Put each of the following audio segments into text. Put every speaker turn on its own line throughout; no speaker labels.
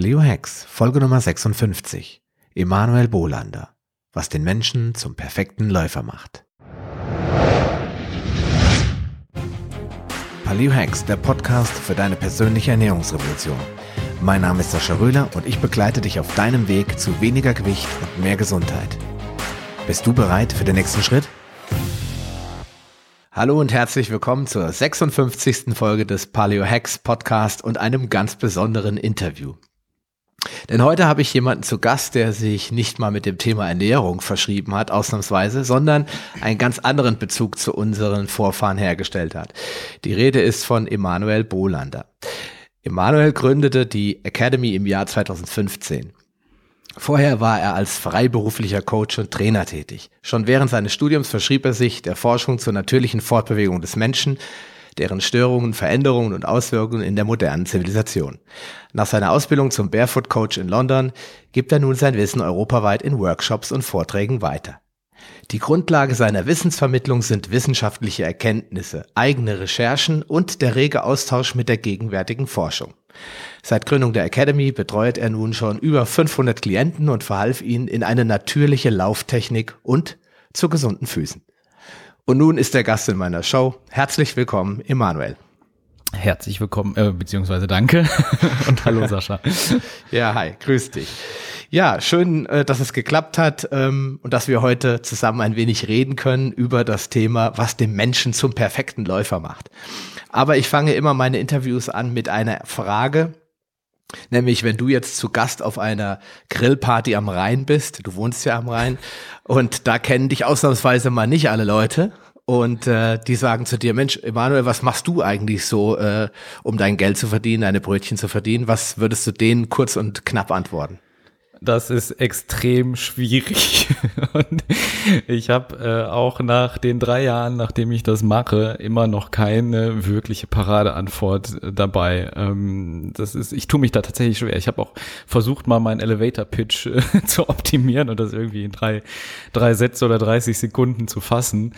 Paleo Hacks, Folge Nummer 56. Emanuel Bolander. Was den Menschen zum perfekten Läufer macht. Paleo Hacks, der Podcast für deine persönliche Ernährungsrevolution. Mein Name ist Sascha Röhler und ich begleite dich auf deinem Weg zu weniger Gewicht und mehr Gesundheit. Bist du bereit für den nächsten Schritt? Hallo und herzlich willkommen zur 56. Folge des Paleo Hacks Podcast und einem ganz besonderen Interview. Denn heute habe ich jemanden zu Gast, der sich nicht mal mit dem Thema Ernährung verschrieben hat, ausnahmsweise, sondern einen ganz anderen Bezug zu unseren Vorfahren hergestellt hat. Die Rede ist von Emanuel Bolander. Emanuel gründete die Academy im Jahr 2015. Vorher war er als freiberuflicher Coach und Trainer tätig. Schon während seines Studiums verschrieb er sich der Forschung zur natürlichen Fortbewegung des Menschen, deren Störungen, Veränderungen und Auswirkungen in der modernen Zivilisation. Nach seiner Ausbildung zum Barefoot Coach in London gibt er nun sein Wissen europaweit in Workshops und Vorträgen weiter. Die Grundlage seiner Wissensvermittlung sind wissenschaftliche Erkenntnisse, eigene Recherchen und der rege Austausch mit der gegenwärtigen Forschung. Seit Gründung der Academy betreut er nun schon über 500 Klienten und verhalf ihnen in eine natürliche Lauftechnik und zu gesunden Füßen. Und nun ist der Gast in meiner Show. Herzlich willkommen, Emanuel.
Herzlich willkommen, äh, beziehungsweise danke und hallo Sascha.
ja, hi, grüß dich. Ja, schön, äh, dass es geklappt hat ähm, und dass wir heute zusammen ein wenig reden können über das Thema, was den Menschen zum perfekten Läufer macht. Aber ich fange immer meine Interviews an mit einer Frage, Nämlich, wenn du jetzt zu Gast auf einer Grillparty am Rhein bist, du wohnst ja am Rhein, und da kennen dich ausnahmsweise mal nicht alle Leute. Und äh, die sagen zu dir, Mensch, Emanuel, was machst du eigentlich so, äh, um dein Geld zu verdienen, deine Brötchen zu verdienen? Was würdest du denen kurz und knapp antworten?
Das ist extrem schwierig. Und ich habe äh, auch nach den drei Jahren, nachdem ich das mache, immer noch keine wirkliche Paradeantwort äh, dabei. Ähm, das ist, ich tue mich da tatsächlich schwer. Ich habe auch versucht, mal meinen Elevator-Pitch äh, zu optimieren und das irgendwie in drei, drei Sätze oder 30 Sekunden zu fassen.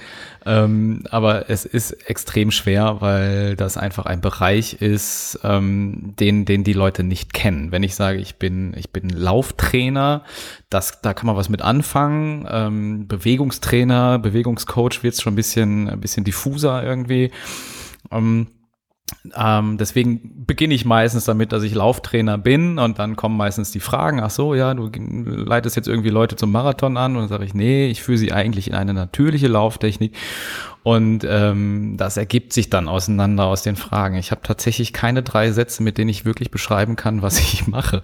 Ähm, aber es ist extrem schwer, weil das einfach ein Bereich ist, ähm, den, den die Leute nicht kennen. Wenn ich sage, ich bin, ich bin Lauftrainer, das, da kann man was mit anfangen. Ähm, Bewegungstrainer, Bewegungscoach wird es schon ein bisschen, ein bisschen diffuser irgendwie. Ähm, ähm, deswegen beginne ich meistens damit, dass ich Lauftrainer bin und dann kommen meistens die Fragen, ach so, ja, du leitest jetzt irgendwie Leute zum Marathon an und dann sage ich, nee, ich führe sie eigentlich in eine natürliche Lauftechnik und ähm, das ergibt sich dann auseinander aus den Fragen. Ich habe tatsächlich keine drei Sätze, mit denen ich wirklich beschreiben kann, was ich mache.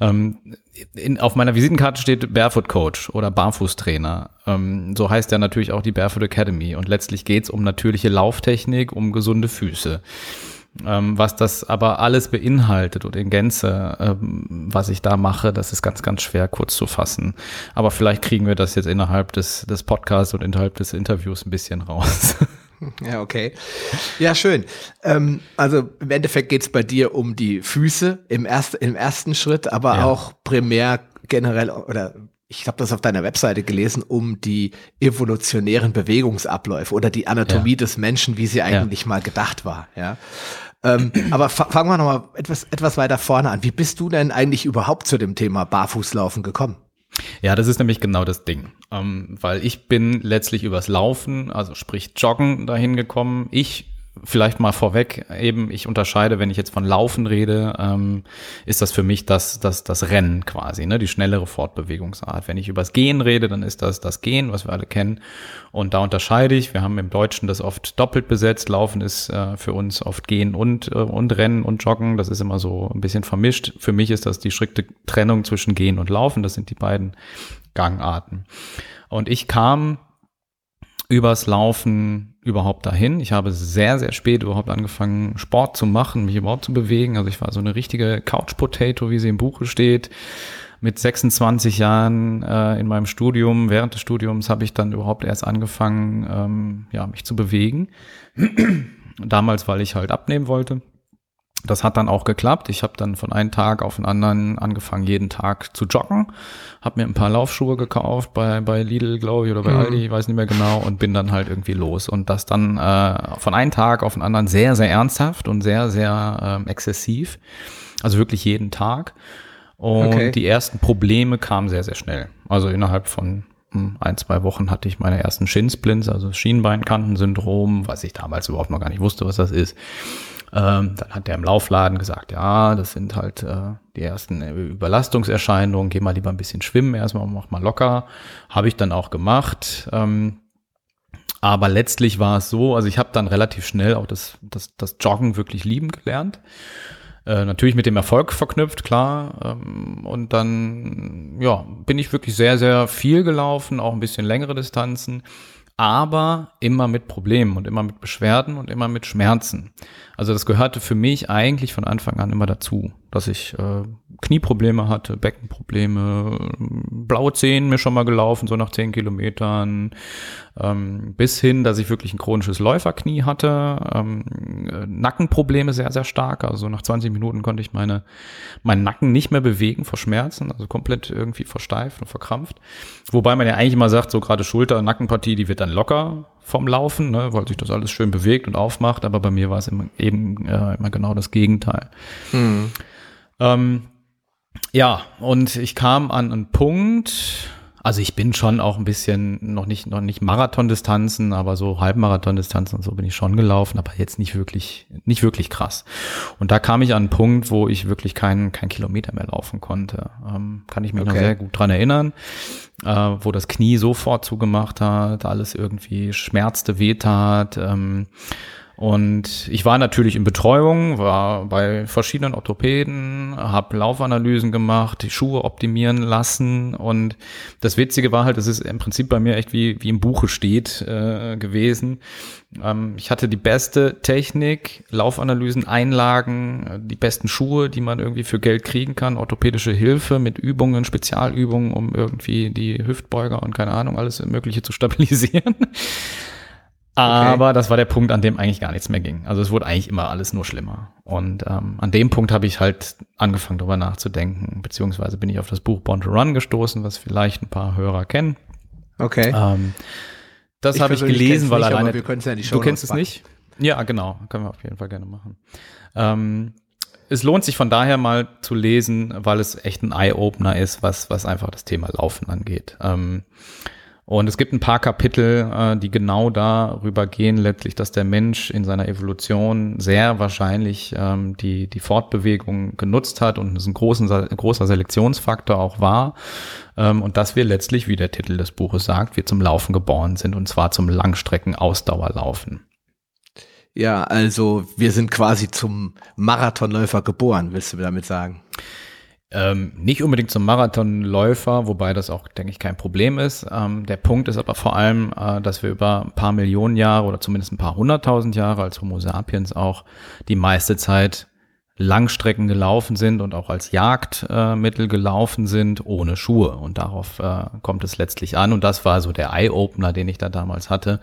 Ähm, in, auf meiner Visitenkarte steht Barefoot Coach oder Barfußtrainer. Ähm, so heißt ja natürlich auch die Barefoot Academy. Und letztlich geht's um natürliche Lauftechnik, um gesunde Füße. Ähm, was das aber alles beinhaltet und in Gänze, ähm, was ich da mache, das ist ganz, ganz schwer kurz zu fassen. Aber vielleicht kriegen wir das jetzt innerhalb des, des Podcasts und innerhalb des Interviews ein bisschen raus.
Ja, okay. Ja, schön. Ähm, also im Endeffekt geht's bei dir um die Füße im, erst, im ersten Schritt, aber ja. auch primär generell oder ich habe das auf deiner Webseite gelesen, um die evolutionären Bewegungsabläufe oder die Anatomie ja. des Menschen, wie sie eigentlich ja. mal gedacht war. Ja. Ähm, aber fangen wir nochmal etwas, etwas weiter vorne an. Wie bist du denn eigentlich überhaupt zu dem Thema Barfußlaufen gekommen?
Ja, das ist nämlich genau das Ding, ähm, weil ich bin letztlich übers Laufen, also sprich Joggen dahin gekommen. Ich vielleicht mal vorweg, eben ich unterscheide, wenn ich jetzt von Laufen rede, ähm, ist das für mich das, das, das Rennen quasi, ne, die schnellere Fortbewegungsart. Wenn ich übers Gehen rede, dann ist das das Gehen, was wir alle kennen. Und da unterscheide ich, wir haben im Deutschen das oft doppelt besetzt. Laufen ist äh, für uns oft Gehen und, äh, und Rennen und Joggen. Das ist immer so ein bisschen vermischt. Für mich ist das die strikte Trennung zwischen Gehen und Laufen. Das sind die beiden Gangarten. Und ich kam übers Laufen überhaupt dahin. Ich habe sehr, sehr spät überhaupt angefangen, Sport zu machen, mich überhaupt zu bewegen. Also ich war so eine richtige Couch Potato, wie sie im Buche steht. Mit 26 Jahren äh, in meinem Studium, während des Studiums habe ich dann überhaupt erst angefangen, ähm, ja, mich zu bewegen. Damals, weil ich halt abnehmen wollte das hat dann auch geklappt. Ich habe dann von einem Tag auf den anderen angefangen, jeden Tag zu joggen. Habe mir ein paar Laufschuhe gekauft bei, bei Lidl, glaube ich, oder bei mhm. Aldi, ich weiß nicht mehr genau, und bin dann halt irgendwie los. Und das dann äh, von einem Tag auf den anderen sehr, sehr ernsthaft und sehr, sehr ähm, exzessiv. Also wirklich jeden Tag. Und okay. die ersten Probleme kamen sehr, sehr schnell. Also innerhalb von hm, ein, zwei Wochen hatte ich meine ersten Shinsplints, also Schienbeinkantensyndrom, was ich damals überhaupt noch gar nicht wusste, was das ist. Ähm, dann hat der im Laufladen gesagt, ja, das sind halt äh, die ersten Überlastungserscheinungen, geh mal lieber ein bisschen schwimmen, erstmal mach mal locker. Habe ich dann auch gemacht. Ähm, aber letztlich war es so, also ich habe dann relativ schnell auch das, das, das Joggen wirklich lieben gelernt. Äh, natürlich mit dem Erfolg verknüpft, klar. Ähm, und dann, ja, bin ich wirklich sehr, sehr viel gelaufen, auch ein bisschen längere Distanzen aber immer mit Problemen und immer mit Beschwerden und immer mit Schmerzen. Also das gehörte für mich eigentlich von Anfang an immer dazu, dass ich äh, Knieprobleme hatte, Beckenprobleme, blaue Zehen mir schon mal gelaufen, so nach zehn Kilometern, ähm, bis hin, dass ich wirklich ein chronisches Läuferknie hatte, ähm, Nackenprobleme sehr, sehr stark. Also nach 20 Minuten konnte ich meine, meinen Nacken nicht mehr bewegen vor Schmerzen, also komplett irgendwie versteift und verkrampft. Wobei man ja eigentlich immer sagt, so gerade Schulter, Nackenpartie, die wird dann locker vom Laufen, ne, weil sich das alles schön bewegt und aufmacht, aber bei mir war es eben äh, immer genau das Gegenteil. Mhm. Ähm, ja, und ich kam an einen Punkt, also ich bin schon auch ein bisschen, noch nicht, noch nicht Marathondistanzen, aber so Halbmarathondistanzen und so bin ich schon gelaufen, aber jetzt nicht wirklich, nicht wirklich krass. Und da kam ich an einen Punkt, wo ich wirklich keinen kein Kilometer mehr laufen konnte. Ähm, kann ich mich okay. noch sehr gut dran erinnern, äh, wo das Knie sofort zugemacht hat, alles irgendwie schmerzte, wehtat. Ähm, und ich war natürlich in Betreuung, war bei verschiedenen Orthopäden, habe Laufanalysen gemacht, die Schuhe optimieren lassen. Und das Witzige war halt, das ist im Prinzip bei mir echt wie, wie im Buche steht äh, gewesen. Ähm, ich hatte die beste Technik, Laufanalysen, Einlagen, die besten Schuhe, die man irgendwie für Geld kriegen kann, orthopädische Hilfe mit Übungen, Spezialübungen, um irgendwie die Hüftbeuger und keine Ahnung, alles Mögliche zu stabilisieren. Aber okay. das war der Punkt, an dem eigentlich gar nichts mehr ging. Also es wurde eigentlich immer alles nur schlimmer. Und ähm, an dem Punkt habe ich halt angefangen, darüber nachzudenken, beziehungsweise bin ich auf das Buch Born to Run gestoßen, was vielleicht ein paar Hörer kennen.
Okay. Ähm,
das habe ich gelesen, weil
nicht,
alleine.
Wir ja
du kennst es nicht? Ja, genau. Können wir auf jeden Fall gerne machen. Ähm, es lohnt sich von daher mal zu lesen, weil es echt ein Eye-Opener ist, was, was einfach das Thema Laufen angeht. Ähm, und es gibt ein paar Kapitel, äh, die genau darüber gehen, letztlich, dass der Mensch in seiner Evolution sehr wahrscheinlich ähm, die, die Fortbewegung genutzt hat und es ein großen, großer Selektionsfaktor auch war. Ähm, und dass wir letztlich, wie der Titel des Buches sagt, wir zum Laufen geboren sind und zwar zum Langstrecken-Ausdauerlaufen.
Ja, also wir sind quasi zum Marathonläufer geboren, willst du damit sagen?
Ähm, nicht unbedingt zum Marathonläufer, wobei das auch, denke ich, kein Problem ist. Ähm, der Punkt ist aber vor allem, äh, dass wir über ein paar Millionen Jahre oder zumindest ein paar hunderttausend Jahre als Homo sapiens auch die meiste Zeit Langstrecken gelaufen sind und auch als Jagdmittel gelaufen sind ohne Schuhe. Und darauf äh, kommt es letztlich an. Und das war so der Eye-Opener, den ich da damals hatte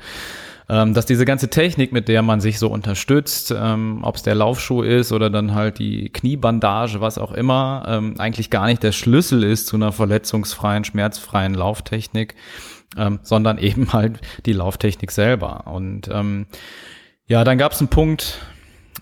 ähm, dass diese ganze Technik, mit der man sich so unterstützt, ähm, ob es der Laufschuh ist oder dann halt die Kniebandage, was auch immer, ähm, eigentlich gar nicht der Schlüssel ist zu einer verletzungsfreien, schmerzfreien Lauftechnik, ähm, sondern eben halt die Lauftechnik selber. Und ähm, ja, dann gab es einen Punkt,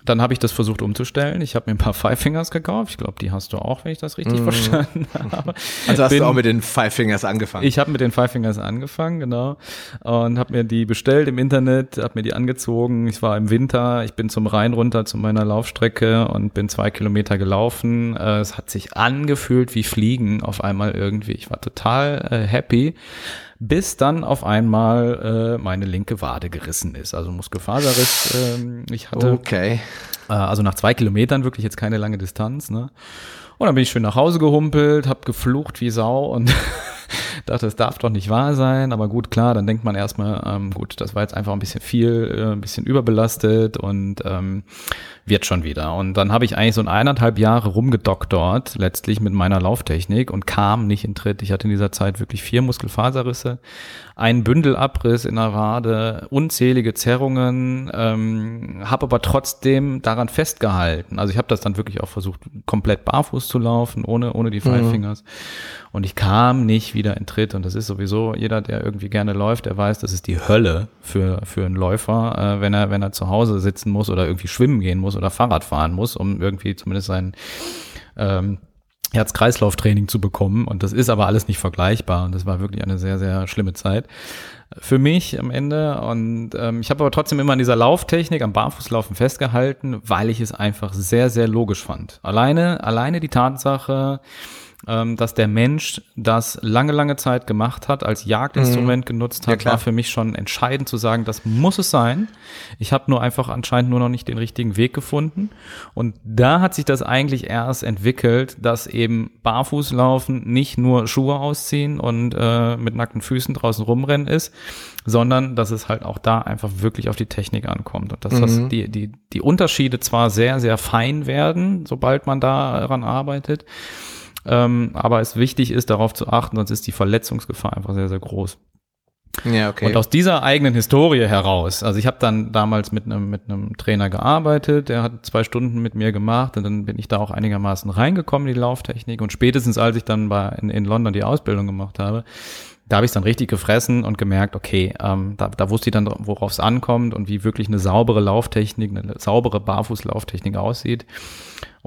dann habe ich das versucht umzustellen. Ich habe mir ein paar Five Fingers gekauft. Ich glaube, die hast du auch, wenn ich das richtig mm. verstanden habe.
Also hast Bin, du auch mit den Five Fingers angefangen?
Ich habe mit den Five Fingers angefangen, genau. Und habe mir die bestellt im Internet, habe mir die angezogen. Ich war im Winter, ich bin zum Rhein runter zu meiner Laufstrecke und bin zwei Kilometer gelaufen. Äh, es hat sich angefühlt wie Fliegen auf einmal irgendwie. Ich war total äh, happy bis dann auf einmal äh, meine linke Wade gerissen ist. Also Muskelfaserriss. Ähm, ich hatte.
Okay.
Äh, also nach zwei Kilometern wirklich jetzt keine lange Distanz. Ne? Und dann bin ich schön nach Hause gehumpelt, hab geflucht wie Sau und dachte, es darf doch nicht wahr sein. Aber gut, klar, dann denkt man erstmal, ähm, gut, das war jetzt einfach ein bisschen viel, äh, ein bisschen überbelastet und ähm, wird schon wieder. Und dann habe ich eigentlich so ein eineinhalb Jahre rumgedoktort, letztlich mit meiner Lauftechnik und kam nicht in Tritt. Ich hatte in dieser Zeit wirklich vier Muskelfaserrisse, einen Bündelabriss in der Wade, unzählige Zerrungen, ähm, habe aber trotzdem daran festgehalten. Also ich habe das dann wirklich auch versucht, komplett barfuß zu laufen, ohne, ohne die Five mhm. Fingers. Und ich kam nicht wieder in Tritt. Und das ist sowieso jeder, der irgendwie gerne läuft, der weiß, das ist die Hölle für, für einen Läufer, äh, wenn er, wenn er zu Hause sitzen muss oder irgendwie schwimmen gehen muss oder Fahrrad fahren muss, um irgendwie zumindest seinen, ähm, Herz-Kreislauf-Training zu bekommen. Und das ist aber alles nicht vergleichbar. Und das war wirklich eine sehr, sehr schlimme Zeit für mich am Ende. Und ähm, ich habe aber trotzdem immer an dieser Lauftechnik, am Barfußlaufen festgehalten, weil ich es einfach sehr, sehr logisch fand. Alleine, alleine die Tatsache, ähm, dass der Mensch das lange, lange Zeit gemacht hat, als Jagdinstrument mhm. genutzt hat, ja, war für mich schon entscheidend zu sagen, das muss es sein. Ich habe nur einfach anscheinend nur noch nicht den richtigen Weg gefunden. Und da hat sich das eigentlich erst entwickelt, dass eben Barfußlaufen nicht nur Schuhe ausziehen und äh, mit nackten Füßen draußen rumrennen ist, sondern dass es halt auch da einfach wirklich auf die Technik ankommt und dass mhm. das die, die, die Unterschiede zwar sehr, sehr fein werden, sobald man daran arbeitet, ähm, aber es wichtig ist, darauf zu achten, sonst ist die Verletzungsgefahr einfach sehr, sehr groß. Ja, okay. Und aus dieser eigenen Historie heraus, also ich habe dann damals mit einem mit einem Trainer gearbeitet, der hat zwei Stunden mit mir gemacht und dann bin ich da auch einigermaßen reingekommen in die Lauftechnik und spätestens als ich dann bei in, in London die Ausbildung gemacht habe, da habe ich dann richtig gefressen und gemerkt, okay, ähm, da, da wusste ich dann, worauf es ankommt und wie wirklich eine saubere Lauftechnik, eine saubere Barfußlauftechnik aussieht.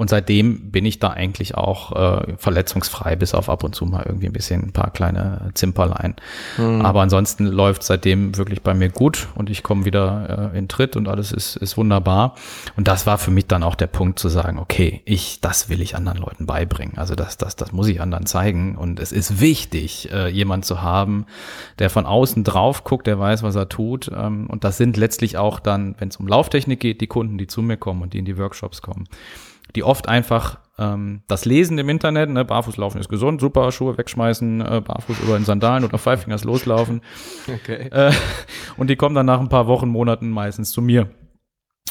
Und seitdem bin ich da eigentlich auch äh, verletzungsfrei, bis auf ab und zu mal irgendwie ein bisschen ein paar kleine Zimperlein. Mhm. Aber ansonsten läuft seitdem wirklich bei mir gut und ich komme wieder äh, in Tritt und alles ist, ist wunderbar. Und das war für mich dann auch der Punkt zu sagen, okay, ich, das will ich anderen Leuten beibringen. Also das, das, das muss ich anderen zeigen. Und es ist wichtig, äh, jemand zu haben, der von außen drauf guckt, der weiß, was er tut. Ähm, und das sind letztlich auch dann, wenn es um Lauftechnik geht, die Kunden, die zu mir kommen und die in die Workshops kommen die oft einfach ähm, das Lesen im Internet, ne, Barfußlaufen ist gesund, super, Schuhe wegschmeißen, äh, Barfuß über in Sandalen oder Five Fingers loslaufen. Okay. Äh, und die kommen dann nach ein paar Wochen, Monaten meistens zu mir.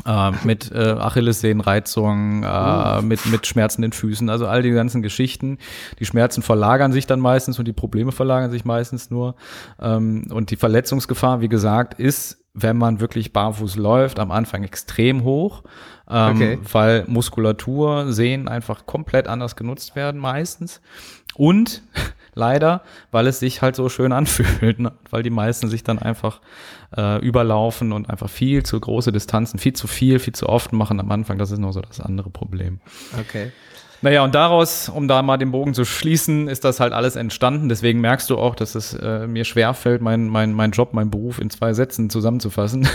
Äh, mit äh, Achillessehnenreizung, äh, uh. mit, mit Schmerzen in Füßen, also all die ganzen Geschichten. Die Schmerzen verlagern sich dann meistens und die Probleme verlagern sich meistens nur. Ähm, und die Verletzungsgefahr, wie gesagt, ist, wenn man wirklich barfuß läuft, am Anfang extrem hoch ähm, okay. weil Muskulatur, Sehnen einfach komplett anders genutzt werden meistens. Und leider, weil es sich halt so schön anfühlt, ne? weil die meisten sich dann einfach äh, überlaufen und einfach viel zu große Distanzen, viel zu viel, viel zu oft machen am Anfang. Das ist noch so das andere Problem.
Okay.
Naja, und daraus, um da mal den Bogen zu schließen, ist das halt alles entstanden. Deswegen merkst du auch, dass es äh, mir schwerfällt, mein, mein, mein Job, mein Beruf in zwei Sätzen zusammenzufassen.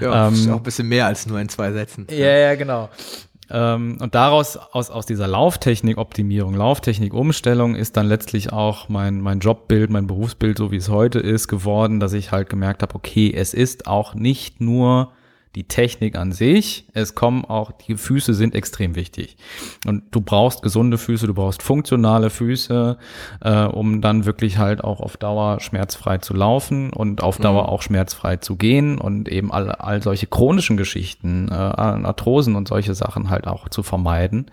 Ja, ähm, ist auch ein bisschen mehr als nur in zwei Sätzen.
Ja, ja, genau. Ähm, und daraus, aus, aus dieser Lauftechnik-Optimierung, Lauftechnik-Umstellung ist dann letztlich auch mein, mein Jobbild, mein Berufsbild, so wie es heute ist, geworden, dass ich halt gemerkt habe, okay, es ist auch nicht nur die Technik an sich, es kommen auch, die Füße sind extrem wichtig. Und du brauchst gesunde Füße, du brauchst funktionale Füße, äh, um dann wirklich halt auch auf Dauer schmerzfrei zu laufen und auf Dauer mhm. auch schmerzfrei zu gehen und eben all, all solche chronischen Geschichten, äh, Arthrosen und solche Sachen halt auch zu vermeiden.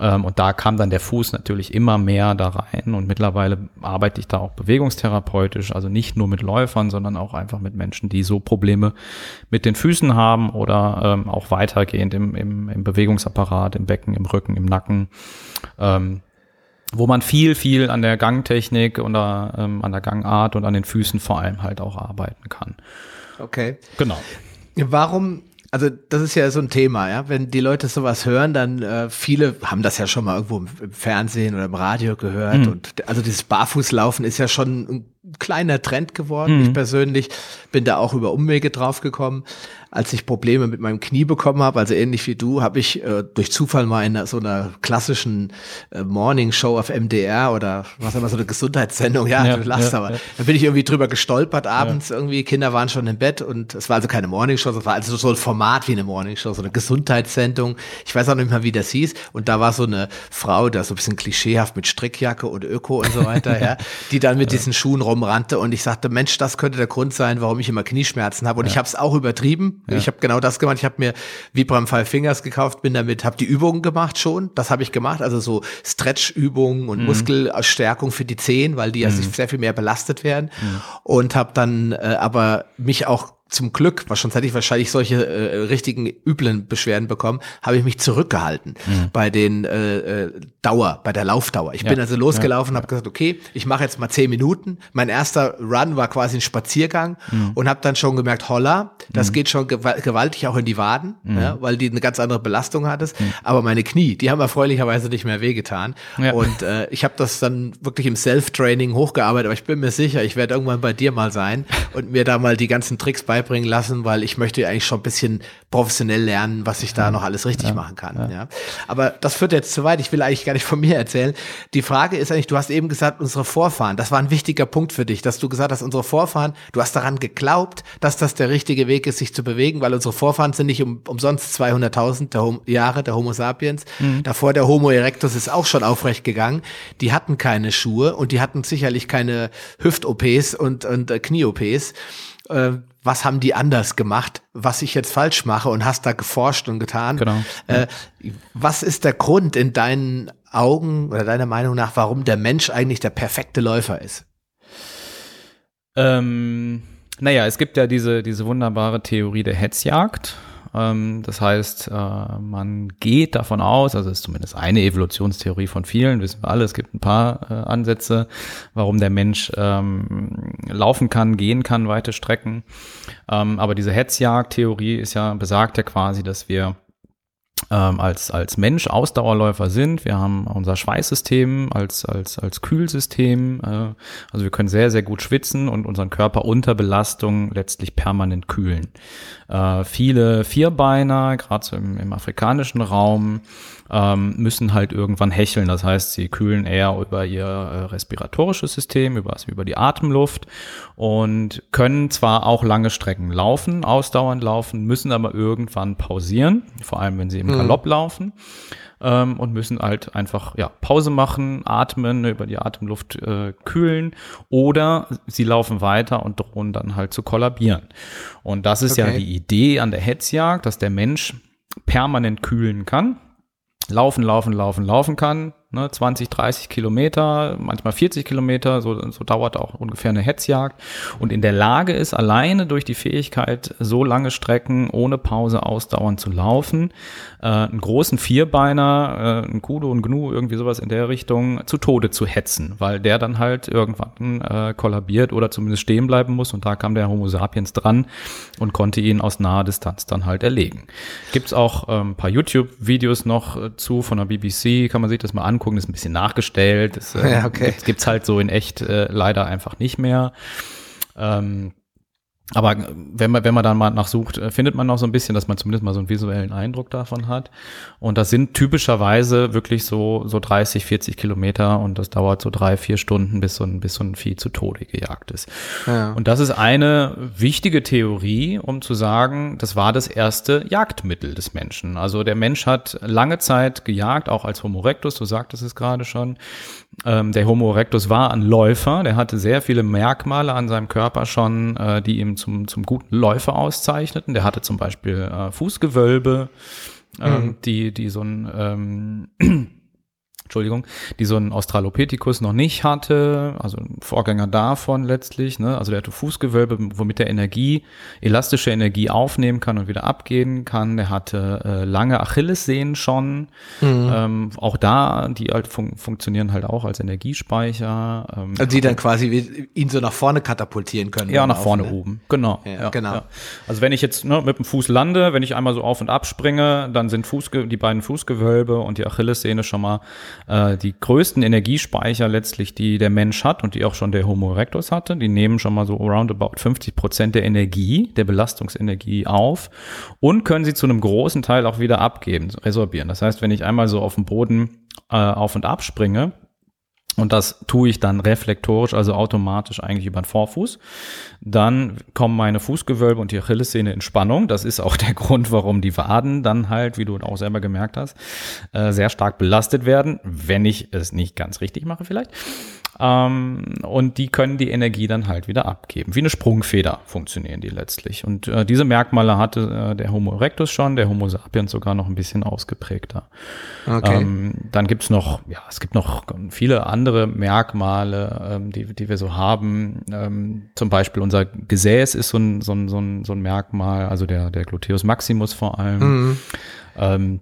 Ähm, und da kam dann der Fuß natürlich immer mehr da rein und mittlerweile arbeite ich da auch bewegungstherapeutisch, also nicht nur mit Läufern, sondern auch einfach mit Menschen, die so Probleme mit den Füßen haben oder ähm, auch weitergehend im, im, im Bewegungsapparat, im Becken, im Rücken, im Nacken. Ähm, wo man viel, viel an der Gangtechnik oder ähm, an der Gangart und an den Füßen vor allem halt auch arbeiten kann.
Okay. Genau. Warum also das ist ja so ein Thema, ja. Wenn die Leute sowas hören, dann äh, viele haben das ja schon mal irgendwo im, im Fernsehen oder im Radio gehört. Mhm. Und also dieses Barfußlaufen ist ja schon ein kleiner Trend geworden. Mhm. Ich persönlich bin da auch über Umwege drauf gekommen als ich Probleme mit meinem Knie bekommen habe, also ähnlich wie du, habe ich äh, durch Zufall mal in so einer klassischen äh, Morning Show auf MDR oder was immer so eine Gesundheitssendung, ja, ja du lachst ja, aber, ja. da bin ich irgendwie drüber gestolpert abends irgendwie, Kinder waren schon im Bett und es war also keine Morning Show, es war also so ein Format wie eine Morning Show, so eine Gesundheitssendung. Ich weiß auch nicht mehr, wie das hieß und da war so eine Frau, da so ein bisschen klischeehaft mit Strickjacke und Öko und so weiter, ja, die dann mit diesen Schuhen rumrannte und ich sagte, Mensch, das könnte der Grund sein, warum ich immer Knieschmerzen habe und ich habe es auch übertrieben ja. Ich habe genau das gemacht. Ich habe mir Vibram Five Fingers gekauft, bin damit, habe die Übungen gemacht schon. Das habe ich gemacht, also so Stretch-Übungen und mhm. Muskelstärkung für die Zehen, weil die ja mhm. sehr viel mehr belastet werden. Mhm. Und habe dann äh, aber mich auch zum Glück, was sonst hätte ich wahrscheinlich solche äh, richtigen üblen Beschwerden bekommen, habe ich mich zurückgehalten mhm. bei den äh, äh, Dauer, bei der Laufdauer. Ich ja. bin also losgelaufen, ja. habe gesagt, okay, ich mache jetzt mal zehn Minuten. Mein erster Run war quasi ein Spaziergang mhm. und habe dann schon gemerkt, holla, das mhm. geht schon gewaltig auch in die Waden, mhm. ja, weil die eine ganz andere Belastung hattest. Mhm. Aber meine Knie, die haben erfreulicherweise nicht mehr wehgetan. Und äh, ich habe das dann wirklich im Self-Training hochgearbeitet, aber ich bin mir sicher, ich werde irgendwann bei dir mal sein und mir da mal die ganzen Tricks beibringen lassen, weil ich möchte eigentlich schon ein bisschen professionell lernen, was ich da noch alles richtig ja. machen kann. Ja. Aber das führt jetzt zu weit. Ich will eigentlich gar nicht von mir erzählen. Die Frage ist eigentlich, du hast eben gesagt, unsere Vorfahren, das war ein wichtiger Punkt für dich, dass du gesagt hast, unsere Vorfahren, du hast daran geglaubt, dass das der richtige Weg ist, sich zu bewegen, weil unsere Vorfahren sind nicht um, umsonst 200.000 der Jahre der Homo sapiens. Mhm. Davor der Homo erectus ist auch schon aufrecht gegangen. Die hatten keine Schuhe und die hatten sicherlich keine Hüft-OPs und, und äh, Knie-OPs. Äh, was haben die anders gemacht, was ich jetzt falsch mache und hast da geforscht und getan. Genau. Äh, was ist der Grund in deinen Augen oder deiner Meinung nach, warum der Mensch eigentlich der perfekte Läufer ist?
Ähm, naja, es gibt ja diese, diese wunderbare Theorie der Hetzjagd. Ähm, das heißt, äh, man geht davon aus, also ist zumindest eine Evolutionstheorie von vielen, wissen wir alle, es gibt ein paar äh, Ansätze, warum der Mensch ähm, laufen kann, gehen kann, weite Strecken. Ähm, aber diese Hetzjagd-Theorie ist ja, besagt ja quasi, dass wir ähm, als, als Mensch Ausdauerläufer sind. Wir haben unser Schweißsystem als, als, als Kühlsystem. Äh, also wir können sehr, sehr gut schwitzen und unseren Körper unter Belastung letztlich permanent kühlen. Äh, viele Vierbeiner, gerade so im, im afrikanischen Raum, ähm, müssen halt irgendwann hecheln. Das heißt, sie kühlen eher über ihr äh, respiratorisches System, über, über die Atemluft und können zwar auch lange Strecken laufen, ausdauernd laufen, müssen aber irgendwann pausieren, vor allem wenn sie im mhm. Galopp laufen ähm, und müssen halt einfach ja, Pause machen, atmen, über die Atemluft äh, kühlen oder sie laufen weiter und drohen dann halt zu kollabieren. Und das ist okay. ja die Idee an der Hetzjagd, dass der Mensch permanent kühlen kann laufen, laufen, laufen, laufen kann, ne, 20, 30 Kilometer, manchmal 40 Kilometer, so, so dauert auch ungefähr eine Hetzjagd. Und in der Lage ist, alleine durch die Fähigkeit, so lange Strecken ohne Pause ausdauernd zu laufen, äh, einen großen Vierbeiner, äh, einen Kudo, und Gnu, irgendwie sowas in der Richtung, zu Tode zu hetzen, weil der dann halt irgendwann äh, kollabiert oder zumindest stehen bleiben muss. Und da kam der Homo sapiens dran und konnte ihn aus naher Distanz dann halt erlegen. Gibt's auch ein ähm, paar YouTube-Videos noch äh, zu von der BBC, kann man sich das mal angucken angucken, ist ein bisschen nachgestellt. Das äh, ja, okay. gibt, gibt's halt so in echt äh, leider einfach nicht mehr. Ähm, aber wenn man, wenn man dann mal nachsucht, äh, findet man noch so ein bisschen, dass man zumindest mal so einen visuellen Eindruck davon hat. Und das sind typischerweise wirklich so, so 30, 40 Kilometer und das dauert so drei, vier Stunden, bis so ein, bis so ein Vieh zu Tode gejagt ist. Ja. Und das ist eine wichtige Theorie, um zu sagen, das war das erste Jagdmittel des Menschen. Also der Mensch hat lange Zeit gejagt, auch als Homo erectus, du sagtest es gerade schon. Ähm, der Homo erectus war ein Läufer, der hatte sehr viele Merkmale an seinem Körper schon, äh, die ihm zum, zum guten Läufer auszeichneten. Der hatte zum Beispiel äh, Fußgewölbe, ähm, mhm. die, die so ein ähm, Entschuldigung, die so ein Australopithecus noch nicht hatte, also ein Vorgänger davon letztlich, ne? also der hatte Fußgewölbe, womit der Energie, elastische Energie aufnehmen kann und wieder abgehen kann. Der hatte äh, lange Achillessehnen schon, mhm. ähm, auch da, die halt fun funktionieren halt auch als Energiespeicher.
Ähm, also die dann quasi ihn so nach vorne katapultieren können.
Ja, nach vorne ne? oben, genau. Ja, ja, genau. Ja. Also wenn ich jetzt ne, mit dem Fuß lande, wenn ich einmal so auf und ab springe, dann sind Fußge die beiden Fußgewölbe und die Achillessehne schon mal äh, die größten Energiespeicher letztlich, die der Mensch hat und die auch schon der Homo erectus hatte, die nehmen schon mal so roundabout 50 Prozent der Energie, der Belastungsenergie auf und können sie zu einem großen Teil auch wieder abgeben, resorbieren. Das heißt, wenn ich einmal so auf dem Boden äh, auf und ab springe, und das tue ich dann reflektorisch, also automatisch eigentlich über den Vorfuß. Dann kommen meine Fußgewölbe und die Achillessehne in Spannung. Das ist auch der Grund, warum die Waden dann halt, wie du auch selber gemerkt hast, äh, sehr stark belastet werden, wenn ich es nicht ganz richtig mache vielleicht. Ähm, und die können die Energie dann halt wieder abgeben. Wie eine Sprungfeder funktionieren die letztlich. Und äh, diese Merkmale hatte äh, der Homo erectus schon, der Homo sapiens sogar noch ein bisschen ausgeprägter. Okay. Ähm, dann gibt's noch, ja, es gibt noch viele andere Merkmale, ähm, die, die wir so haben. Ähm, zum Beispiel unser Gesäß ist so ein, so ein, so ein, so ein Merkmal, also der, der Gluteus maximus vor allem. Mhm.
Ähm,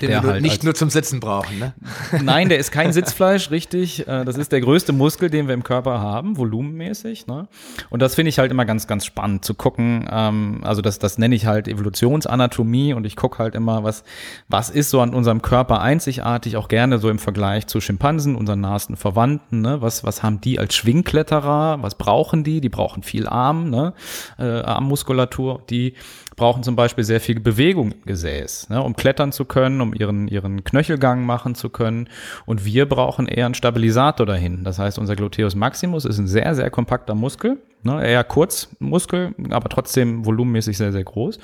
den der wir halt nicht nur zum Sitzen brauchen, ne?
Nein, der ist kein Sitzfleisch, richtig. Äh, das ist der größte Muskel, den wir im Körper haben, volumenmäßig. Ne? Und das finde ich halt immer ganz, ganz spannend zu gucken. Ähm, also das, das nenne ich halt Evolutionsanatomie und ich gucke halt immer, was, was ist so an unserem Körper einzigartig, auch gerne so im Vergleich zu Schimpansen, unseren nahesten Verwandten. Ne? Was, was haben die als Schwingkletterer? Was brauchen die? Die brauchen viel Arm, ne? äh, Armmuskulatur. Die brauchen zum Beispiel sehr viel Bewegung im Gesäß, ne, um klettern zu können, um ihren, ihren Knöchelgang machen zu können. Und wir brauchen eher einen Stabilisator dahin. Das heißt, unser Gluteus maximus ist ein sehr, sehr kompakter Muskel, ne, eher Kurzmuskel, aber trotzdem volumenmäßig sehr, sehr groß.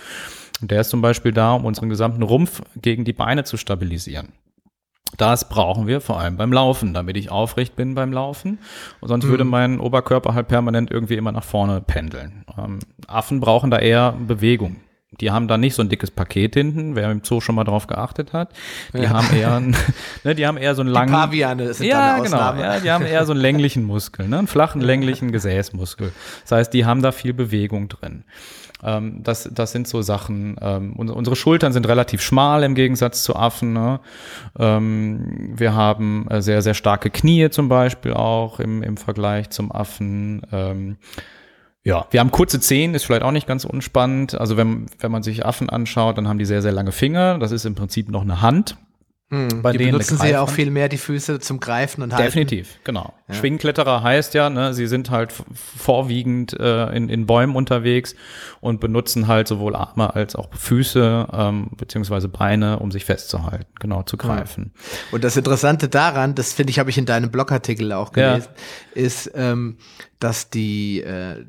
Und der ist zum Beispiel da, um unseren gesamten Rumpf gegen die Beine zu stabilisieren. Das brauchen wir vor allem beim Laufen, damit ich aufrecht bin beim Laufen. Und sonst mhm. würde mein Oberkörper halt permanent irgendwie immer nach vorne pendeln. Ähm, Affen brauchen da eher Bewegung. Die haben da nicht so ein dickes Paket hinten, wer im Zoo schon mal drauf geachtet hat. Die ja. haben eher, ne, die haben eher so einen langen. Die
Paviane sind
ja, eine genau, ja, die haben eher so einen länglichen Muskel, ne, einen flachen, länglichen Gesäßmuskel. Das heißt, die haben da viel Bewegung drin. Ähm, das, das sind so Sachen. Ähm, unsere Schultern sind relativ schmal im Gegensatz zu Affen. Ne? Ähm, wir haben äh, sehr, sehr starke Knie zum Beispiel auch im, im Vergleich zum Affen. Ähm, ja, wir haben kurze Zehen, ist vielleicht auch nicht ganz unspannend. Also wenn, wenn man sich Affen anschaut, dann haben die sehr, sehr lange Finger. Das ist im Prinzip noch eine Hand.
Hm, Bei die denen benutzen sie ja auch viel mehr die Füße zum Greifen und
Halten. Definitiv, genau. Ja. Schwingkletterer heißt ja, ne, sie sind halt vorwiegend äh, in, in Bäumen unterwegs und benutzen halt sowohl Arme als auch Füße ähm, beziehungsweise Beine, um sich festzuhalten, genau, zu greifen. Ja.
Und das Interessante daran, das finde ich, habe ich in deinem Blogartikel auch gelesen, ja. ist, ähm, dass die äh,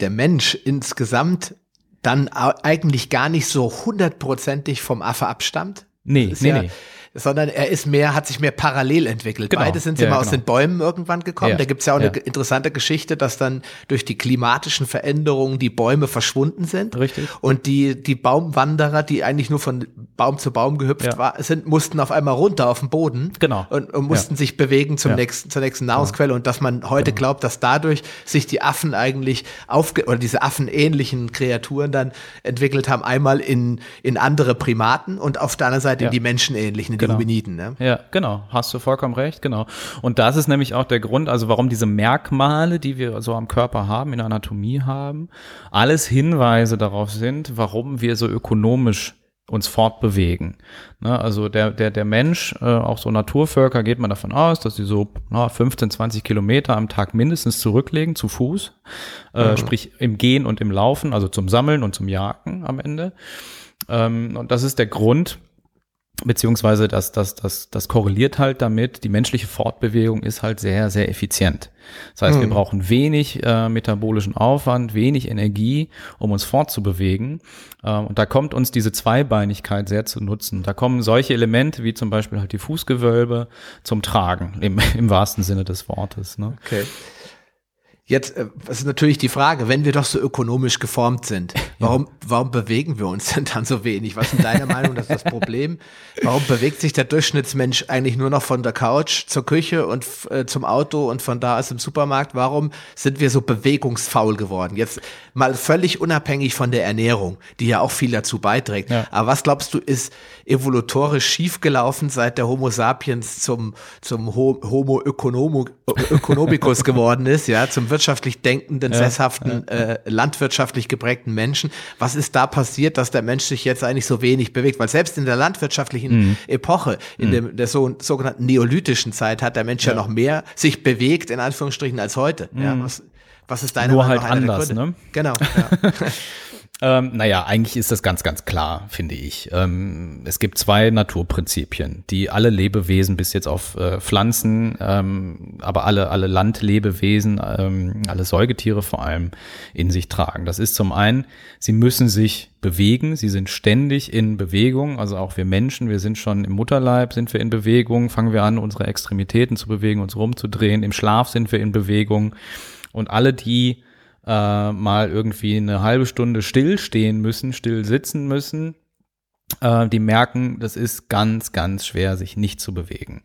der Mensch insgesamt dann eigentlich gar nicht so hundertprozentig vom Affe abstammt.
Nee, nee, ja, nee
sondern er ist mehr, hat sich mehr parallel entwickelt. Genau. Beide sind ja, immer genau. aus den Bäumen irgendwann gekommen. Ja. Da gibt's ja auch ja. eine interessante Geschichte, dass dann durch die klimatischen Veränderungen die Bäume verschwunden sind.
Richtig.
Und die, die Baumwanderer, die eigentlich nur von Baum zu Baum gehüpft war, sind, mussten auf einmal runter auf den Boden.
Genau.
Und, und mussten sich bewegen zum nächsten, zur nächsten Nahrungsquelle. Und dass man heute genau. glaubt, dass dadurch sich die Affen eigentlich aufge, oder diese affenähnlichen Kreaturen dann entwickelt haben, einmal in, in andere Primaten und auf der anderen Seite in die menschenähnlichen,
genau. Hominiden, ne? Ja, genau. Hast du vollkommen recht, genau. Und das ist nämlich auch der Grund, also warum diese Merkmale, die wir so am Körper haben, in der Anatomie haben, alles Hinweise darauf sind, warum wir so ökonomisch uns fortbewegen. Ne, also der, der, der Mensch, äh, auch so Naturvölker, geht man davon aus, dass sie so na, 15, 20 Kilometer am Tag mindestens zurücklegen zu Fuß, äh, mhm. sprich im Gehen und im Laufen, also zum Sammeln und zum Jagen am Ende. Ähm, und das ist der Grund, beziehungsweise das, das, das, das korreliert halt damit, die menschliche Fortbewegung ist halt sehr, sehr effizient. Das heißt, mhm. wir hm. brauchen wenig äh, metabolischen Aufwand, wenig Energie, um uns fortzubewegen. Ähm, und da kommt uns diese Zweibeinigkeit sehr zu nutzen. Da kommen solche Elemente wie zum Beispiel halt die Fußgewölbe zum Tragen, im, im wahrsten Sinne des Wortes. Ne?
Okay. Jetzt äh, ist natürlich die Frage, wenn wir doch so ökonomisch geformt sind, warum, warum bewegen wir uns denn dann so wenig? Was ist deine Meinung, das ist das Problem? Warum bewegt sich der Durchschnittsmensch eigentlich nur noch von der Couch zur Küche und äh, zum Auto und von da aus im Supermarkt? Warum sind wir so bewegungsfaul geworden? Jetzt mal völlig unabhängig von der Ernährung, die ja auch viel dazu beiträgt. Ja. Aber was glaubst du, ist evolutorisch schiefgelaufen, seit der Homo sapiens zum, zum Homo ökonomicus geworden ist, ja, zum wirtschaftlich denkenden, ja, sesshaften, ja. Äh, landwirtschaftlich geprägten Menschen. Was ist da passiert, dass der Mensch sich jetzt eigentlich so wenig bewegt? Weil selbst in der landwirtschaftlichen mhm. Epoche, in mhm. dem, der so, sogenannten neolithischen Zeit, hat der Mensch ja. ja noch mehr sich bewegt, in Anführungsstrichen, als heute. Mhm. Ja, was, was ist deine
Nur Meinung? halt anders, ne?
Genau.
Ja. Ähm, naja, eigentlich ist das ganz, ganz klar, finde ich. Ähm, es gibt zwei Naturprinzipien, die alle Lebewesen bis jetzt auf äh, Pflanzen, ähm, aber alle, alle Landlebewesen, ähm, alle Säugetiere vor allem in sich tragen. Das ist zum einen, sie müssen sich bewegen, sie sind ständig in Bewegung, also auch wir Menschen, wir sind schon im Mutterleib, sind wir in Bewegung, fangen wir an, unsere Extremitäten zu bewegen, uns rumzudrehen, im Schlaf sind wir in Bewegung und alle die äh, mal irgendwie eine halbe Stunde still stehen müssen, still sitzen müssen, äh, die merken, das ist ganz, ganz schwer, sich nicht zu bewegen.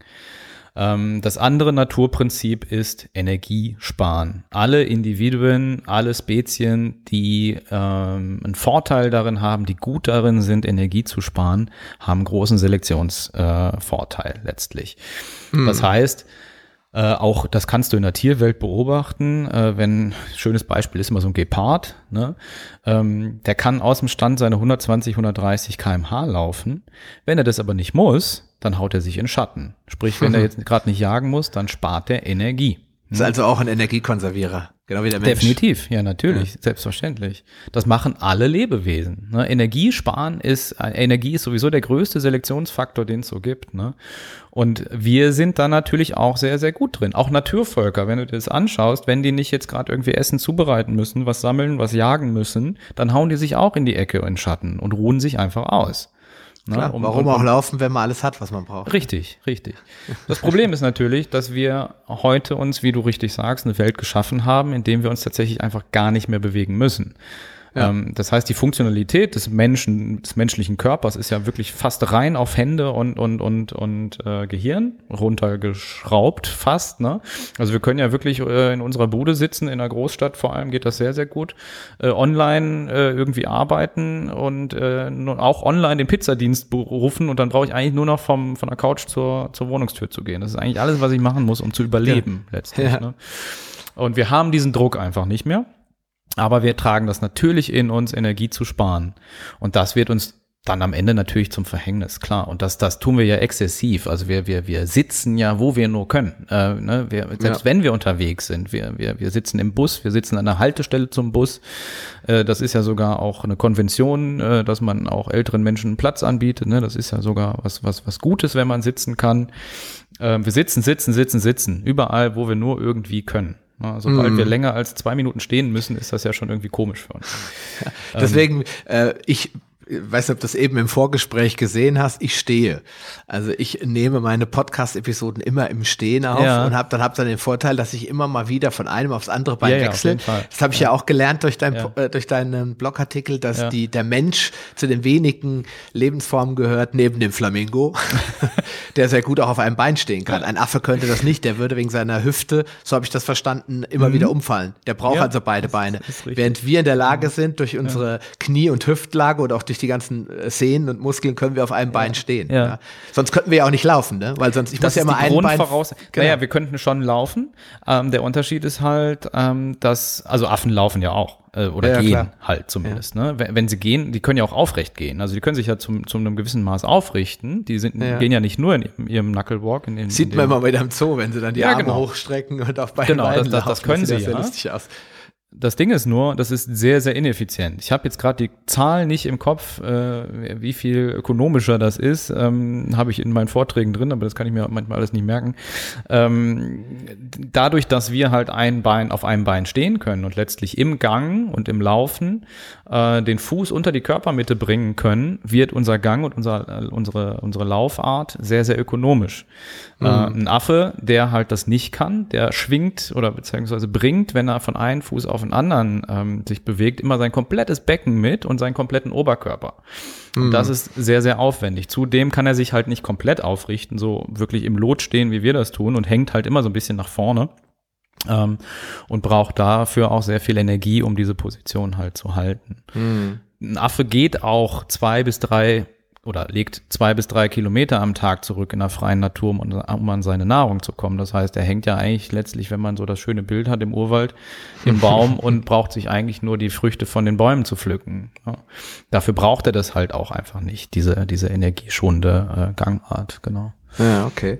Ähm, das andere Naturprinzip ist Energie sparen. Alle Individuen, alle Spezien, die ähm, einen Vorteil darin haben, die gut darin sind, Energie zu sparen, haben großen Selektionsvorteil äh, letztlich. Hm. Das heißt, äh, auch das kannst du in der Tierwelt beobachten. Äh, wenn schönes Beispiel ist immer so ein Gepard, ne? ähm, der kann aus dem Stand seine 120, 130 km/h laufen. Wenn er das aber nicht muss, dann haut er sich in Schatten. Sprich, wenn er jetzt gerade nicht jagen muss, dann spart er Energie.
Ist also auch ein Energiekonservierer. Genau wie der Mensch.
Definitiv, ja, natürlich, ja. selbstverständlich. Das machen alle Lebewesen. Ne? Energie sparen ist, Energie ist sowieso der größte Selektionsfaktor, den es so gibt. Ne? Und wir sind da natürlich auch sehr, sehr gut drin. Auch Naturvölker, wenn du dir das anschaust, wenn die nicht jetzt gerade irgendwie Essen zubereiten müssen, was sammeln, was jagen müssen, dann hauen die sich auch in die Ecke in Schatten und ruhen sich einfach aus.
Ne? Klar, um, warum um, auch laufen, wenn man alles hat, was man braucht?
Richtig, richtig. Das Problem ist natürlich, dass wir heute uns, wie du richtig sagst, eine Welt geschaffen haben, in dem wir uns tatsächlich einfach gar nicht mehr bewegen müssen. Ja. Ähm, das heißt, die Funktionalität des Menschen, des menschlichen Körpers ist ja wirklich fast rein auf Hände und und und und äh, Gehirn runtergeschraubt, fast. Ne? Also wir können ja wirklich äh, in unserer Bude sitzen, in einer Großstadt vor allem geht das sehr sehr gut. Äh, online äh, irgendwie arbeiten und äh, auch online den Pizzadienst berufen und dann brauche ich eigentlich nur noch vom von der Couch zur zur Wohnungstür zu gehen. Das ist eigentlich alles, was ich machen muss, um zu überleben ja. letztlich. Ja. Ne? Und wir haben diesen Druck einfach nicht mehr. Aber wir tragen das natürlich in uns, Energie zu sparen. Und das wird uns dann am Ende natürlich zum Verhängnis, klar. Und das, das tun wir ja exzessiv. Also wir, wir, wir sitzen ja, wo wir nur können. Äh, ne? wir, selbst ja. wenn wir unterwegs sind, wir, wir, wir sitzen im Bus, wir sitzen an der Haltestelle zum Bus. Äh, das ist ja sogar auch eine Konvention, äh, dass man auch älteren Menschen Platz anbietet. Ne? Das ist ja sogar was, was, was Gutes, wenn man sitzen kann. Äh, wir sitzen, sitzen, sitzen, sitzen. Überall, wo wir nur irgendwie können. Na, sobald mm. wir länger als zwei Minuten stehen müssen, ist das ja schon irgendwie komisch für uns.
Deswegen, ähm, äh, ich weiß nicht, ob du das eben im Vorgespräch gesehen hast, ich stehe. Also ich nehme meine Podcast-Episoden immer im Stehen auf ja. und habe dann, hab dann den Vorteil, dass ich immer mal wieder von einem aufs andere Bein ja, wechsle. Ja, das habe ich ja. auch gelernt durch, dein, äh, durch deinen Blogartikel, dass die, der Mensch zu den wenigen Lebensformen gehört, neben dem Flamingo, der sehr gut auch auf einem Bein stehen kann. Ein Affe könnte das nicht, der würde wegen seiner Hüfte, so habe ich das verstanden, immer mhm. wieder umfallen. Der braucht also beide Beine. Während wir in der Lage sind, durch unsere Knie- und Hüftlage oder auch durch durch die ganzen äh, Sehnen und Muskeln können wir auf einem Bein stehen. Ja. Sonst könnten wir ja auch nicht laufen, ne? Weil sonst, ich das muss ja immer ein Bein.
Voraus genau. Naja, wir könnten schon laufen. Ähm, der Unterschied ist halt, ähm, dass, also Affen laufen ja auch. Äh, oder ja, gehen klar. halt zumindest. Ja. Ne? Wenn, wenn, sie gehen, die können ja auch aufrecht gehen. Also die können sich ja zum, zu einem gewissen Maß aufrichten. Die sind, ja. gehen ja nicht nur in ihrem, ihrem Knucklewalk. In,
in, Sieht in man immer wieder im Zoo, wenn sie dann die Arme genau. hochstrecken und auf beiden
genau, Beinen das, das, das können sie ja. lustig aus. Das Ding ist nur, das ist sehr, sehr ineffizient. Ich habe jetzt gerade die Zahl nicht im Kopf, äh, wie viel ökonomischer das ist. Ähm, habe ich in meinen Vorträgen drin, aber das kann ich mir manchmal alles nicht merken. Ähm, dadurch, dass wir halt ein Bein auf einem Bein stehen können und letztlich im Gang und im Laufen äh, den Fuß unter die Körpermitte bringen können, wird unser Gang und unser, äh, unsere, unsere Laufart sehr, sehr ökonomisch. Äh, mhm. Äh, ein Affe, der halt das nicht kann, der schwingt oder beziehungsweise bringt, wenn er von einem Fuß auf den anderen ähm, sich bewegt, immer sein komplettes Becken mit und seinen kompletten Oberkörper. Mhm. Das ist sehr, sehr aufwendig. Zudem kann er sich halt nicht komplett aufrichten, so wirklich im Lot stehen, wie wir das tun und hängt halt immer so ein bisschen nach vorne. Ähm, und braucht dafür auch sehr viel Energie, um diese Position halt zu halten. Mhm. Ein Affe geht auch zwei bis drei oder legt zwei bis drei Kilometer am Tag zurück in der freien Natur, um, um, an seine Nahrung zu kommen. Das heißt, er hängt ja eigentlich letztlich, wenn man so das schöne Bild hat im Urwald, im Baum und braucht sich eigentlich nur die Früchte von den Bäumen zu pflücken. Ja. Dafür braucht er das halt auch einfach nicht, diese, diese energieschonende äh, Gangart, genau.
Ja, okay.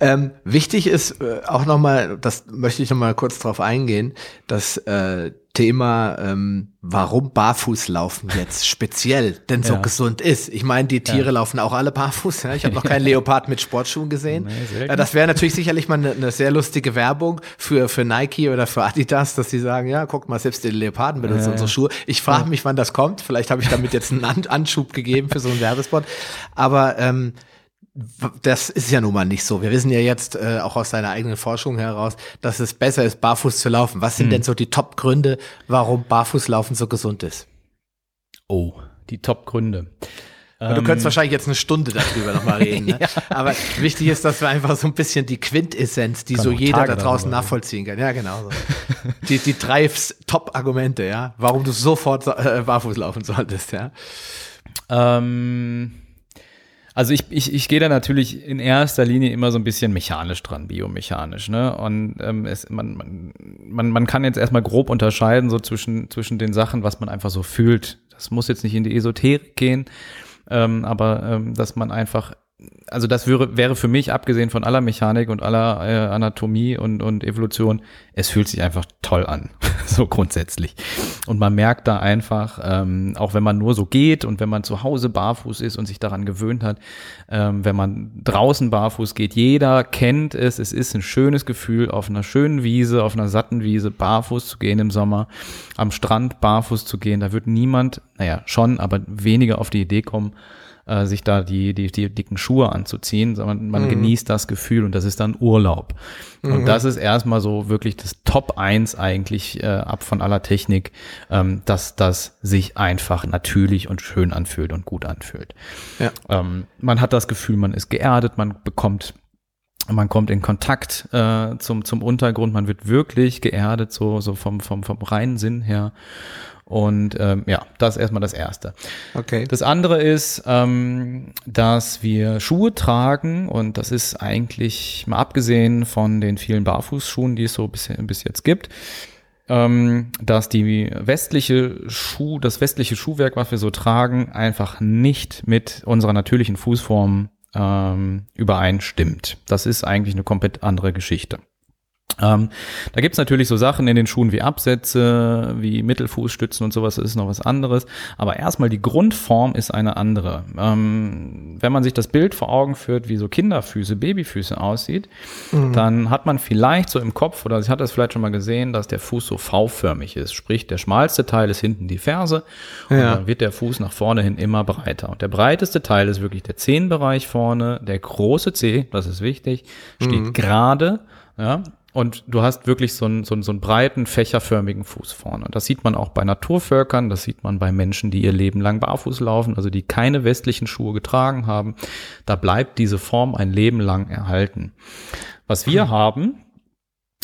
Ähm, wichtig ist äh, auch nochmal, das möchte ich nochmal kurz drauf eingehen, dass äh, Thema, ähm, warum Barfußlaufen jetzt speziell denn so
Ja.
gesund ist. Ich meine, die Tiere
Ja.
laufen auch alle barfuß. Ja? Ich habe noch keinen Leopard mit Sportschuhen gesehen.
Nee,
das wäre natürlich sicherlich mal eine eine sehr lustige Werbung für, für Nike oder für Adidas, dass sie sagen, ja, guck mal, selbst die Leoparden benutzen unsere. Schuhe. Ich frage mich, wann das kommt. Vielleicht habe ich damit jetzt einen An Anschub gegeben für so einen Werbespot. Aber ähm, das ist ja nun mal nicht so. Wir wissen ja jetzt äh, auch aus deiner eigenen Forschung heraus, dass es besser ist, barfuß zu laufen. Was sind
Hm.
denn so die Top-Gründe, warum Barfußlaufen so gesund ist?
Oh, die Top-Gründe.
Du
Ähm,
könntest wahrscheinlich jetzt eine Stunde darüber nochmal reden. Ne? Aber wichtig ist, dass wir einfach so ein bisschen die Quintessenz, die
Kann
so jeder
Tage
da draußen nachvollziehen kann. Ja, genau so. die, die drei Top-Argumente, ja, warum du sofort äh, barfuß laufen solltest, ja.
Ähm, also ich, ich, ich gehe da natürlich in erster Linie immer so ein bisschen mechanisch dran, biomechanisch. Ne? Und ähm, es, man, man, man, kann jetzt erstmal grob unterscheiden, so zwischen, zwischen den Sachen, was man einfach so fühlt. Das muss jetzt nicht in die Esoterik gehen, ähm, aber ähm, dass man einfach, also das wäre, wäre für mich, abgesehen von aller Mechanik und aller äh, Anatomie und, und Evolution, es fühlt sich einfach toll an, so grundsätzlich. Und man merkt da einfach, ähm, auch wenn man nur so geht und wenn man zu Hause barfuß ist und sich daran gewöhnt hat, ähm, wenn man draußen barfuß geht, jeder kennt es, es ist ein schönes Gefühl, auf einer schönen Wiese, auf einer satten Wiese barfuß zu gehen im Sommer, am Strand barfuß zu gehen, da wird niemand, naja, schon, aber weniger auf die Idee kommen, äh, sich da die, die, die dicken Schuhe anzuziehen, sondern man genießt das Gefühl und das ist dann Urlaub. Und das ist erstmal so wirklich das Top 1 eigentlich äh, ab von aller Technik, ähm, dass das sich einfach natürlich und schön anfühlt und gut anfühlt.
Ja.
Ähm, man hat das Gefühl, man ist geerdet, man bekommt man kommt in Kontakt äh, zum, zum Untergrund, man wird wirklich geerdet, so, so vom, vom, vom reinen Sinn her. Und ähm, ja, das ist erstmal das Erste.
Okay.
Das andere ist, ähm, dass wir Schuhe tragen und das ist eigentlich mal abgesehen von den vielen Barfußschuhen, die es so bis, bis jetzt gibt, ähm, dass die westliche Schuh, das westliche Schuhwerk, was wir so tragen, einfach nicht mit unserer natürlichen Fußform ähm, übereinstimmt. Das ist eigentlich eine komplett andere Geschichte. Ähm, da gibt's natürlich so Sachen in den Schuhen wie Absätze, wie Mittelfußstützen und sowas, das ist noch was anderes. Aber erstmal die Grundform ist eine andere. Ähm, wenn man sich das Bild vor Augen führt, wie so Kinderfüße, Babyfüße aussieht, dann hat man vielleicht so im Kopf, oder ich hatte es vielleicht schon mal gesehen, dass der Fuß so V-förmig ist. Sprich, der schmalste Teil ist hinten die Ferse und
Ja.
dann wird der Fuß nach vorne hin immer breiter. Und der breiteste Teil ist wirklich der Zehenbereich vorne. Der große Zeh, das ist wichtig, steht gerade. Ja, und du hast wirklich so einen, so, einen, so einen breiten, fächerförmigen Fuß vorne. Das sieht man auch bei Naturvölkern, das sieht man bei Menschen, die ihr Leben lang barfuß laufen, also die keine westlichen Schuhe getragen haben. Da bleibt diese Form ein Leben lang erhalten. Was wir haben,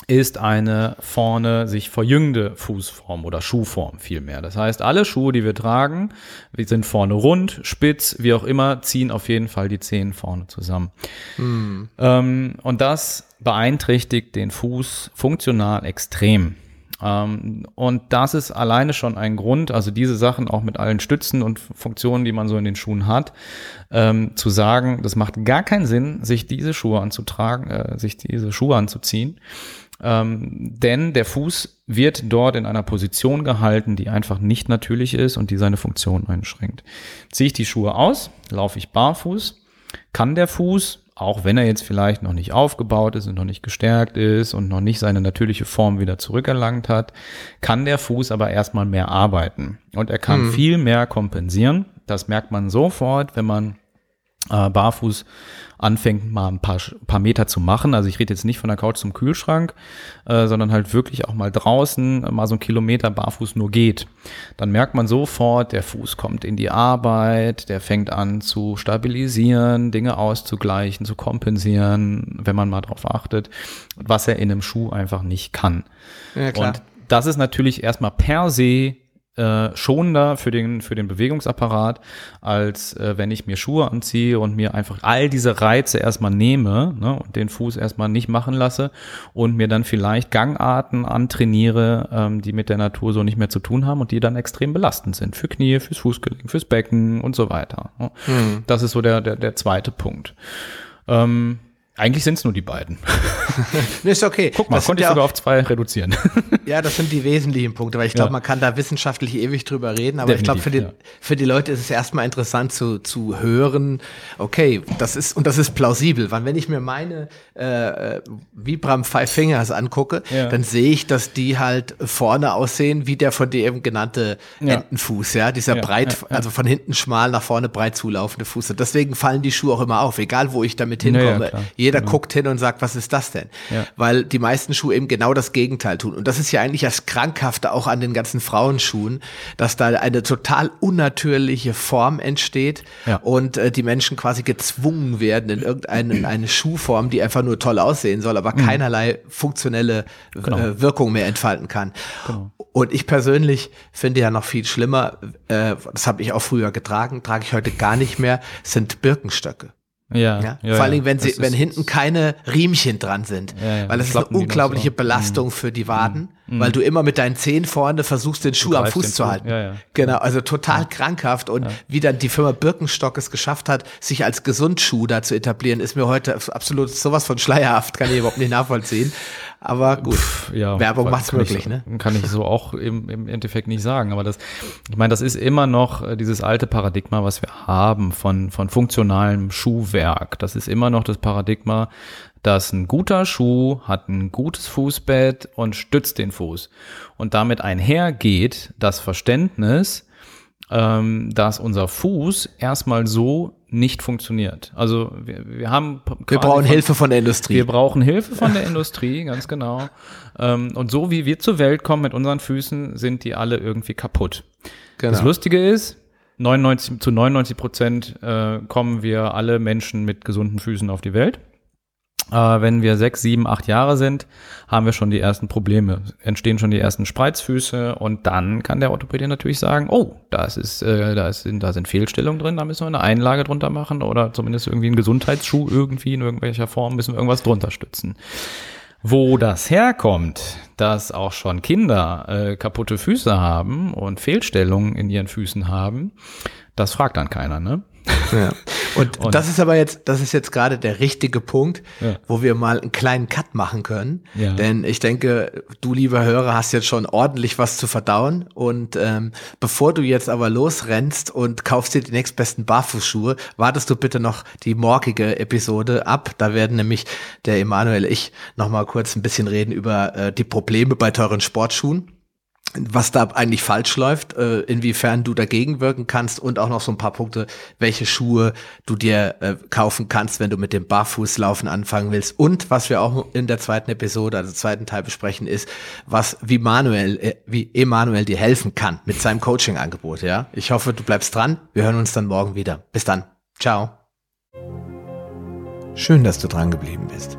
ist eine vorne sich verjüngende Fußform oder Schuhform vielmehr. Das heißt, alle Schuhe, die wir tragen, sind vorne rund, spitz, wie auch immer, ziehen auf jeden Fall die Zehen vorne zusammen. Ähm, und das beeinträchtigt den Fuß funktional extrem. Ähm, und das ist alleine schon ein Grund, also diese Sachen auch mit allen Stützen und Funktionen, die man so in den Schuhen hat, ähm, zu sagen, das macht gar keinen Sinn, sich diese Schuhe anzutragen, äh, sich diese Schuhe anzuziehen. Ähm, denn der Fuß wird dort in einer Position gehalten, die einfach nicht natürlich ist und die seine Funktion einschränkt. Ziehe ich die Schuhe aus, laufe ich barfuß, kann der Fuß, auch wenn er jetzt vielleicht noch nicht aufgebaut ist und noch nicht gestärkt ist und noch nicht seine natürliche Form wieder zurückerlangt hat, kann der Fuß aber erstmal mehr arbeiten und er kann viel mehr kompensieren. Das merkt man sofort, wenn man äh, barfuß anfängt, mal ein paar, paar Meter zu machen. Also ich rede jetzt nicht von der Couch zum Kühlschrank, äh, sondern halt wirklich auch mal draußen, mal so ein Kilometer barfuß nur geht. Dann merkt man sofort, der Fuß kommt in die Arbeit, der fängt an zu stabilisieren, Dinge auszugleichen, zu kompensieren, wenn man mal drauf achtet, was er in einem Schuh einfach nicht kann.
Ja, klar.
Und das ist natürlich erstmal per se äh, schonender für den, für den Bewegungsapparat, als äh, wenn ich mir Schuhe anziehe und mir einfach all diese Reize erstmal nehme ne, und den Fuß erstmal nicht machen lasse und mir dann vielleicht Gangarten antrainiere, ähm, die mit der Natur so nicht mehr zu tun haben und die dann extrem belastend sind für Knie, fürs Fußgelenk, fürs Becken und so weiter. ne. Das ist so der, der, der zweite Punkt. Ähm, Eigentlich sind es nur die beiden.
ist okay.
Guck mal,
Das
konnte ich
ja
sogar auf zwei reduzieren.
Ja, das sind die wesentlichen Punkte, weil ich glaube,
Ja.
man kann da wissenschaftlich ewig drüber reden, aber ich glaube, für die,
Definitiv,
für die Leute ist es erstmal interessant zu, zu hören, okay, das ist, und das ist plausibel, weil wenn ich mir meine äh, äh, Vibram Five Fingers angucke,
Ja.
dann sehe ich, dass die halt vorne aussehen wie der von dir eben genannte
Ja.
Entenfuß, ja, dieser
Ja,
breit,
ja, ja.
also von hinten schmal nach vorne breit zulaufende Fuß. Und deswegen fallen die Schuhe auch immer auf, egal wo ich damit
Ja, ja,
hinkomme. Jeder
Ja.
guckt hin und sagt, was ist das denn?
Ja.
Weil die meisten Schuhe eben genau das Gegenteil tun. Und das ist ja eigentlich das Krankhafte auch an den ganzen Frauenschuhen, dass da eine total unnatürliche Form entsteht
Ja.
und äh, die Menschen quasi gezwungen werden in irgendeine eine Schuhform, die einfach nur toll aussehen soll, aber keinerlei funktionelle
Genau.
äh, Wirkung mehr entfalten kann. Und ich persönlich finde ja noch viel schlimmer, äh, das habe ich auch früher getragen, trage ich heute gar nicht mehr, sind Birkenstöcke.
Ja,
Ja? Vor allen Dingen, wenn sie, wenn hinten keine Riemchen dran sind.
Ja, ja,
weil das ist eine unglaubliche.
Mhm.
Belastung für die Waden, weil du immer mit deinen Zehen vorne versuchst, den Schuh am Fuß zu halten.
Ja, ja.
Genau, also total krankhaft. Und wie dann die Firma Birkenstock es geschafft hat, sich als Gesundschuh da zu etablieren, ist mir heute absolut sowas von schleierhaft, kann ich überhaupt nicht nachvollziehen. Aber gut,
ja,
Werbung macht's
ich
möglich,
so,
ne?
Kann ich so auch im, im Endeffekt nicht sagen. Aber das, ich meine, das ist immer noch äh, dieses alte Paradigma, was wir haben von, von funktionalem Schuhwerk. Das ist immer noch das Paradigma, dass ein guter Schuh hat ein gutes Fußbett und stützt den Fuß. Und damit einhergeht das Verständnis, ähm, dass unser Fuß erstmal so nicht funktioniert. Also wir, wir haben
Wir brauchen
von-
Hilfe von der Industrie.
wir brauchen Hilfe von der Industrie, ganz genau. Ähm, und so wie wir zur Welt kommen mit unseren Füßen, sind die alle irgendwie kaputt.
genau.
Das Lustige ist, 99, zu 99 Prozent äh, kommen wir alle Menschen mit gesunden Füßen auf die Welt. Äh, wenn wir sechs, sieben, acht Jahre sind, haben wir schon die ersten Probleme, entstehen schon die ersten Spreizfüße und dann kann der Orthopäde natürlich sagen, oh, das ist, äh, da, ist, da sind Fehlstellungen drin, da müssen wir eine Einlage drunter machen oder zumindest irgendwie einen Gesundheitsschuh irgendwie in irgendwelcher Form müssen wir irgendwas drunter stützen. Wo das herkommt, dass auch schon Kinder äh, kaputte Füße haben und Fehlstellungen in ihren Füßen haben, das fragt dann keiner, ne?
Ja. Und,
Und-
das ist aber jetzt, das ist jetzt gerade der richtige Punkt,
Ja.
wo wir mal einen kleinen Cut machen können.
Ja.
Denn ich denke, du lieber Hörer hast jetzt schon ordentlich was zu verdauen. Und ähm, bevor du jetzt aber losrennst und kaufst dir die nächstbesten Barfußschuhe, wartest du bitte noch die morgige Episode ab. Da werden nämlich der Emanuel, ich noch mal kurz ein bisschen reden über äh, die Probleme bei teuren Sportschuhen was da eigentlich falsch läuft, äh, inwiefern du dagegen wirken kannst und auch noch so ein paar Punkte, welche Schuhe du dir äh, kaufen kannst, wenn du mit dem Barfußlaufen anfangen willst. Und was wir auch in der zweiten Episode, also zweiten Teil besprechen, ist, was wie Manuel, äh, wie Emanuel dir helfen kann mit seinem Coaching-Angebot. Ja, ich hoffe, du bleibst dran. Wir hören uns dann morgen wieder. Bis dann. Ciao. Schön, dass du dran geblieben bist.